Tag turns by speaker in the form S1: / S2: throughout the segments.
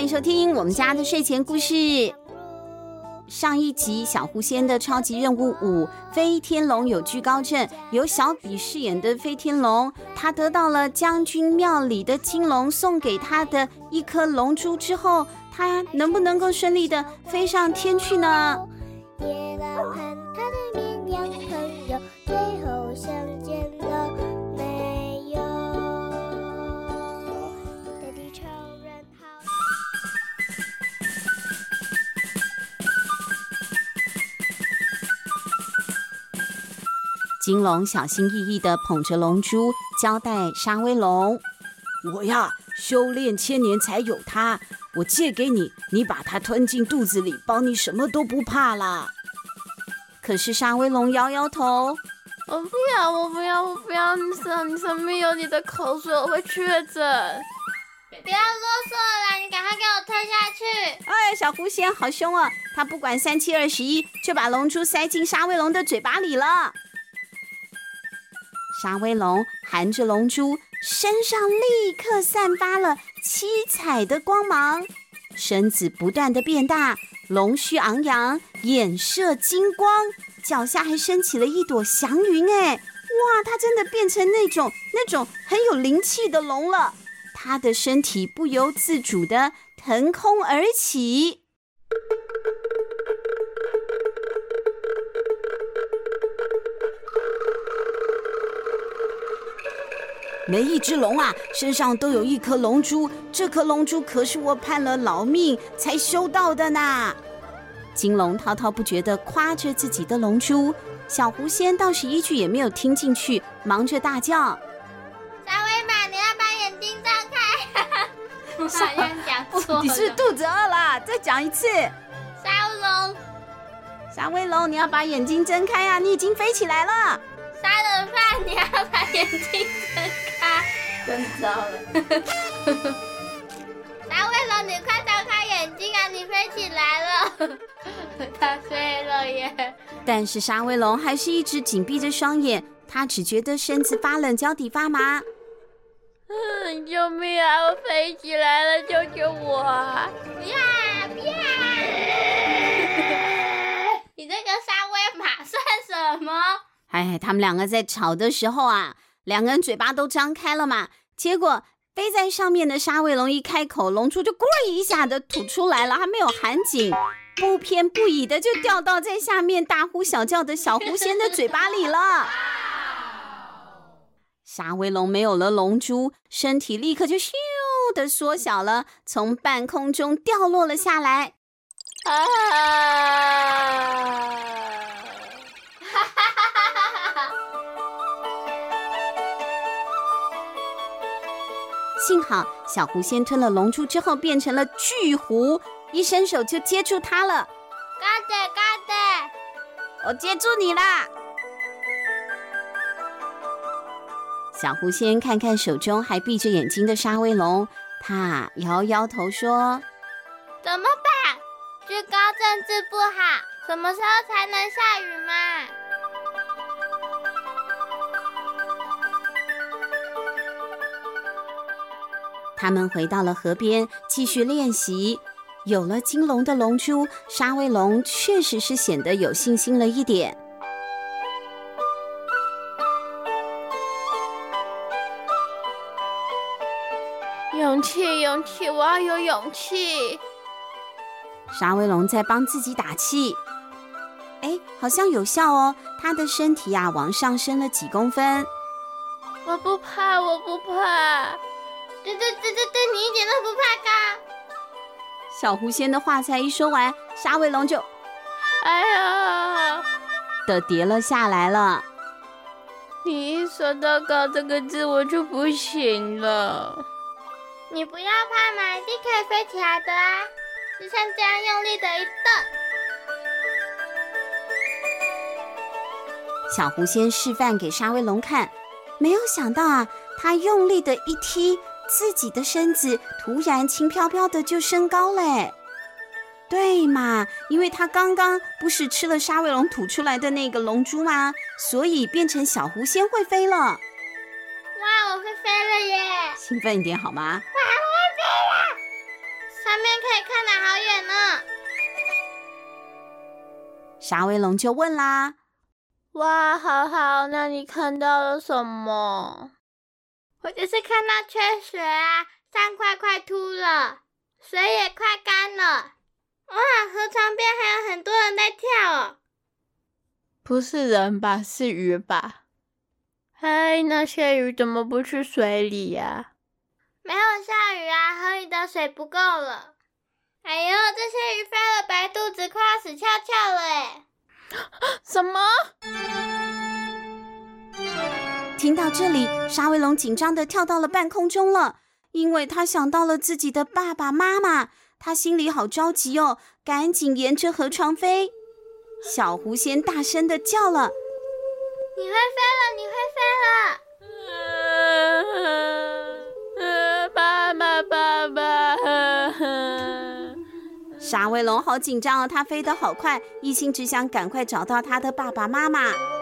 S1: 欢迎收听我们家的睡前故事。上一集小狐仙的超级任务五，飞天龙有惧高症，由小比饰演的飞天龙，他得到了将军庙里的金龙送给他的一颗龙珠之后，他能不能够顺利的飞上天去呢？金龙小心翼翼地捧着龙珠，交代沙威龙：“
S2: 我呀，修炼千年才有它，我借给你，你把它吞进肚子里，保你什么都不怕啦。”
S1: 可是沙威龙摇摇头：“
S3: 我不要，我不要，我不要！你上，你上面有你的口水，我会确诊。
S4: 不要啰嗦了，你赶快给我吞下去！”
S1: 哎，小狐仙好凶啊！他不管三七二十一，就把龙珠塞进沙威龙的嘴巴里了。沙威龙含着龙珠，身上立刻散发了七彩的光芒，身子不断的变大，龙须昂扬，眼射金光，脚下还升起了一朵祥云。哎，哇，它真的变成那种那种很有灵气的龙了。它的身体不由自主的腾空而起。
S2: 每一只龙啊，身上都有一颗龙珠，这颗龙珠可是我盼了老命才修到的呢。
S1: 金龙滔滔不绝地夸着自己的龙珠，小狐仙倒是一句也没有听进去，忙着大叫：“
S4: 沙威玛，你要把眼睛张开！”我好像讲错了，
S1: 你是，肚子饿了？再讲一次。
S4: 沙威龙，
S1: 沙威龙，你要把眼睛睁开啊！你已经飞起来了。
S4: 杀人犯，你要把眼睛睁开。
S3: 真糟了！
S4: 沙威龙，你快张开眼睛啊！你飞起来了，它飞了耶！
S1: 但是沙威龙还是一直紧闭着双眼，他只觉得身子发冷，脚底发麻。
S3: 嗯，救命啊！我飞起来了，救救我啊！
S4: 不要不要！你这个沙威玛算什么？
S1: 哎，他们两个在吵的时候啊。两个人嘴巴都张开了嘛，结果飞在上面的沙威龙一开口，龙珠就“咕”一下的吐出来了，还没有含紧，不偏不倚的就掉到在下面大呼小叫的小狐仙的嘴巴里了。沙威龙没有了龙珠，身体立刻就咻的缩小了，从半空中掉落了下来。啊！幸好小狐仙吞了龙珠之后变成了巨狐，一伸手就接住它了。
S4: 嘎的嘎的，
S1: 我接住你啦！小狐仙看看手中还闭着眼睛的沙威龙，他摇摇头说：“
S4: 怎么办？居高政治不好，什么时候才能下雨嘛？”
S1: 他们回到了河边，继续练习。有了金龙的龙珠，沙威龙确实是显得有信心了一点。
S3: 勇气，勇气，我要有勇气！
S1: 沙威龙在帮自己打气。哎，好像有效哦，他的身体呀、啊、往上升了几公分。
S3: 我不怕，我不怕。
S4: 对对对对对，你一点都不怕高。
S1: 小狐仙的话才一说完，沙威龙就，
S3: 哎呀，
S1: 的跌了下来了。
S3: 你一说到高这个字，我就不行了。
S4: 你不要怕嘛，一定可以飞起来的啊！就像这样用力的一蹬。
S1: 小狐仙示范给沙威龙看，没有想到啊，他用力的一踢。自己的身子突然轻飘飘的就升高了。对嘛？因为它刚刚不是吃了沙威龙吐出来的那个龙珠吗？所以变成小狐仙会飞了。
S4: 哇，我会飞了耶！
S1: 兴奋一点好
S4: 吗？我会飞了。上面可以看得好远呢。
S1: 沙威龙就问啦：「
S3: 哇，好好，那你看到了什么？」
S4: 我就是看到缺水啊，山块快秃了，水也快干了。哇，河床边还有很多人在跳哦。
S3: 不是人吧？是鱼吧？嗨，那些鱼怎么不去水里呀？
S4: 没有下雨啊，河里的水不够了。哎呦，这些鱼飞了白肚子，快要死翘翘了哎！
S3: 什么？
S1: 听到这里，沙威龙紧张地跳到了半空中了，因为他想到了自己的爸爸妈妈，他心里好着急哦，赶紧沿着河床飞。小狐仙大声地叫了：“
S4: 你会飞了，你会飞了！”
S3: 爸爸，爸爸！
S1: 沙威龙好紧张哦，他飞得好快，一心只想赶快找到他的爸爸妈妈。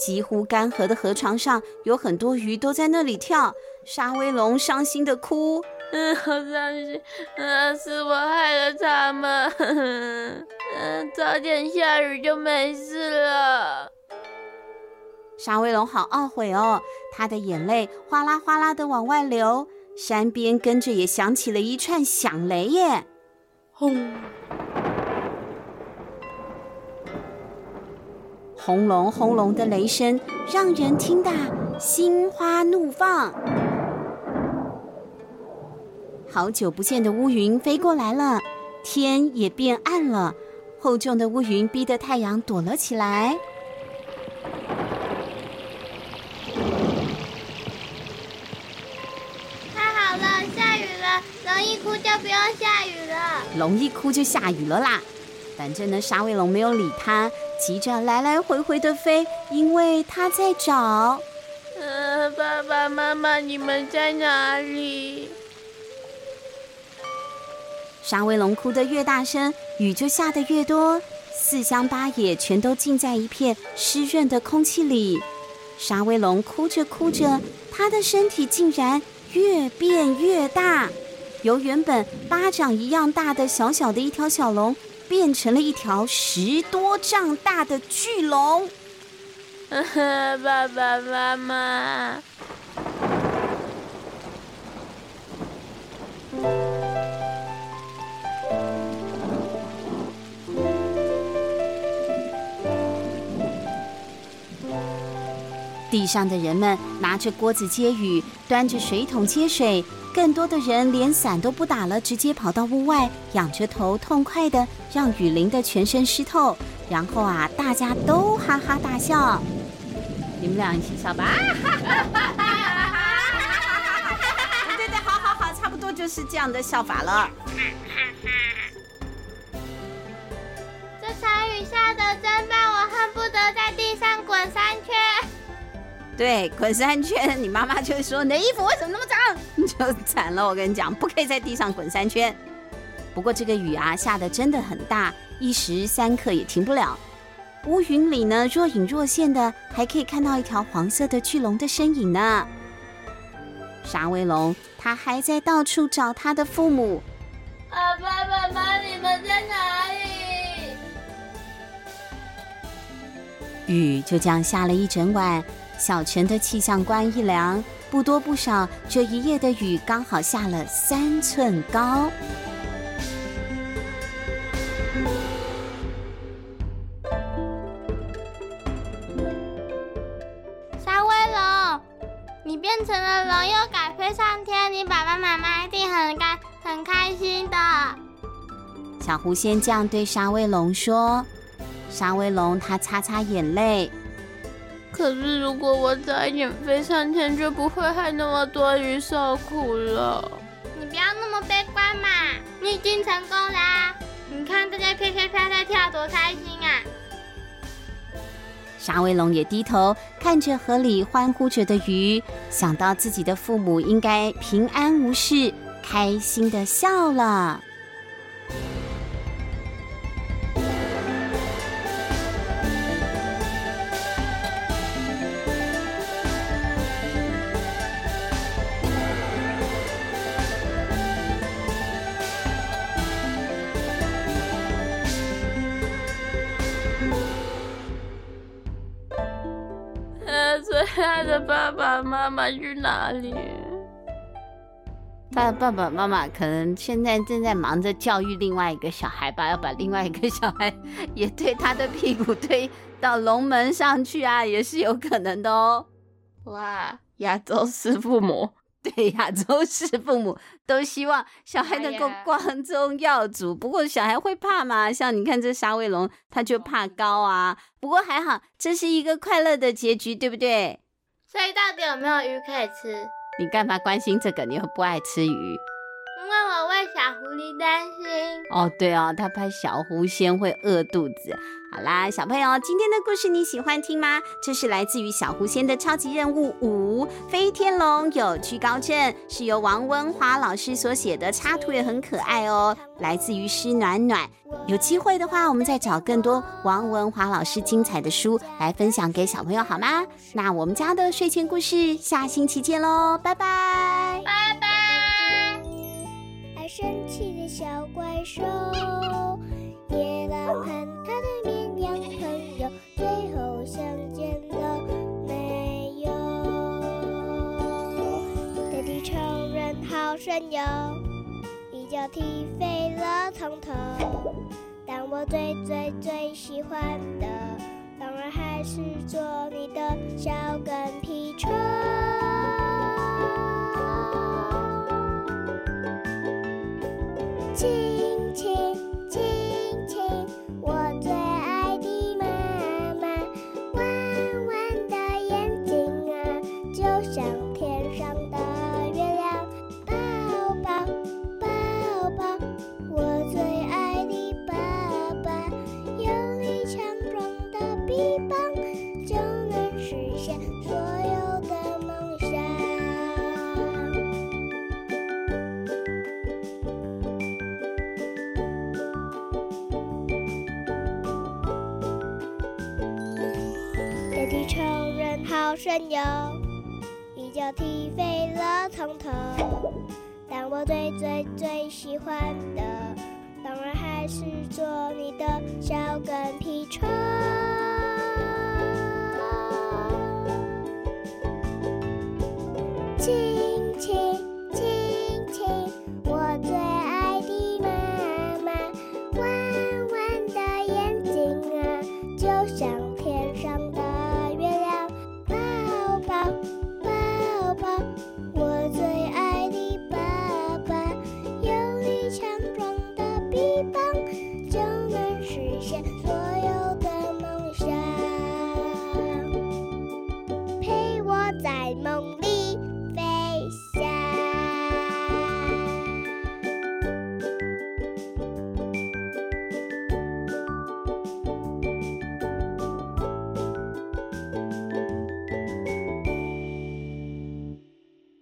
S1: 几乎干涸的河床上有很多鱼都在那里跳，沙威龙伤心地哭：“
S3: 嗯，好伤心，嗯，是我害了他们，嗯，早点下雨就没事了。”
S1: 沙威龙好懊悔哦，他的眼泪哗啦哗啦的往外流，山边跟着也响起了一串响雷耶！轰！轰隆轰隆的雷声让人听得心花怒放。好久不见的乌云飞过来了，天也变暗了，厚重的乌云逼得太阳躲了起来。
S4: 太好了，下雨了龙一哭就不用下雨了。
S1: 龙一哭就下雨了啦。反正呢，沙威龙没有理他，急着来来回回的飞，因为他在找。
S3: 嗯、呃，爸爸妈妈，你们在哪里？
S1: 沙威龙哭得越大声，雨就下得越多，四乡八野全都浸在一片湿润的空气里。沙威龙哭着哭着，他的身体竟然越变越大。由原本巴掌一样大的小小的一条小龙，变成了一条十多丈大的巨龙。
S3: 爸爸妈妈，
S1: 地上的人们拿着锅子接雨，端着水桶接水。更多的人连伞都不打了，直接跑到屋外，仰着头，痛快的让雨淋的全身湿透。然后啊，大家都哈哈大笑。你们俩一起笑吧！对对对，好好好，差不多就是这样的笑法了。
S4: 这场雨下的真棒，对，滚三圈，
S1: 你妈妈就会说：“你的衣服为什么那么脏？”你就惨了。我跟你讲，不可以在地上滚三圈。不过这个雨啊，下的真的很大，一时三刻也停不了。乌云里呢，若隐若现的，还可以看到一条黄色的巨龙的身影呢。沙威龙他还在到处找他的父母。
S3: 爸爸妈妈，你们在哪里？
S1: 雨就这样下了一整晚。小泉的气象官一量，不多不少，这一夜的雨刚好下了三寸高。
S4: 沙威龙，你变成了龙，又敢飞上天，你爸爸妈妈一定很开很开心的。
S1: 小狐仙这样对沙威龙说。沙威龙他擦擦眼泪。
S3: 可是，如果我早一点飞上天，就不会害那么多鱼受苦了。
S4: 你不要那么悲观嘛，你已经成功啦！你看大家飘飘飘在跳，多开心啊！
S1: 沙威龙也低头看着河里欢呼着的鱼，想到自己的父母应该平安无事，开心的笑了。
S3: 他的爸爸妈妈去哪里？
S1: 他的爸爸妈妈可能现在正在忙着教育另外一个小孩吧，要把另外一个小孩也推他的屁股推到龙门上去啊，也是有可能的哦。
S3: 哇，亚洲式父母。
S1: 对，亚洲式父母都希望小孩能够光宗耀祖。不过小孩会怕吗？像你看这沙威龙，他就怕高啊。不过还好，这是一个快乐的结局，对不对？
S4: 所以到底有没有鱼可以吃？
S1: 你干嘛关心这个？你又不爱吃鱼。
S4: 因为我为小狐狸担心
S1: 哦，对哦，他怕小狐仙会饿肚子。好啦，小朋友，今天的故事你喜欢听吗？这是来自于小狐仙的超级任务五：飞天龙有惧高症，是由王文华老师所写的，插图也很可爱哦。来自于诗暖暖。有机会的话，我们再找更多王文华老师精彩的书来分享给小朋友，好吗？那我们家的睡前故事，下星期见喽，拜拜，
S4: 拜拜。
S5: 爱生气的小怪兽，神游，一脚踢飞了从头。但我最最最喜欢的，当然还是做你的小跟屁虫。你超人好神勇，一脚踢飞了从头。但我最最最喜欢的，当然还是做你的小跟屁虫。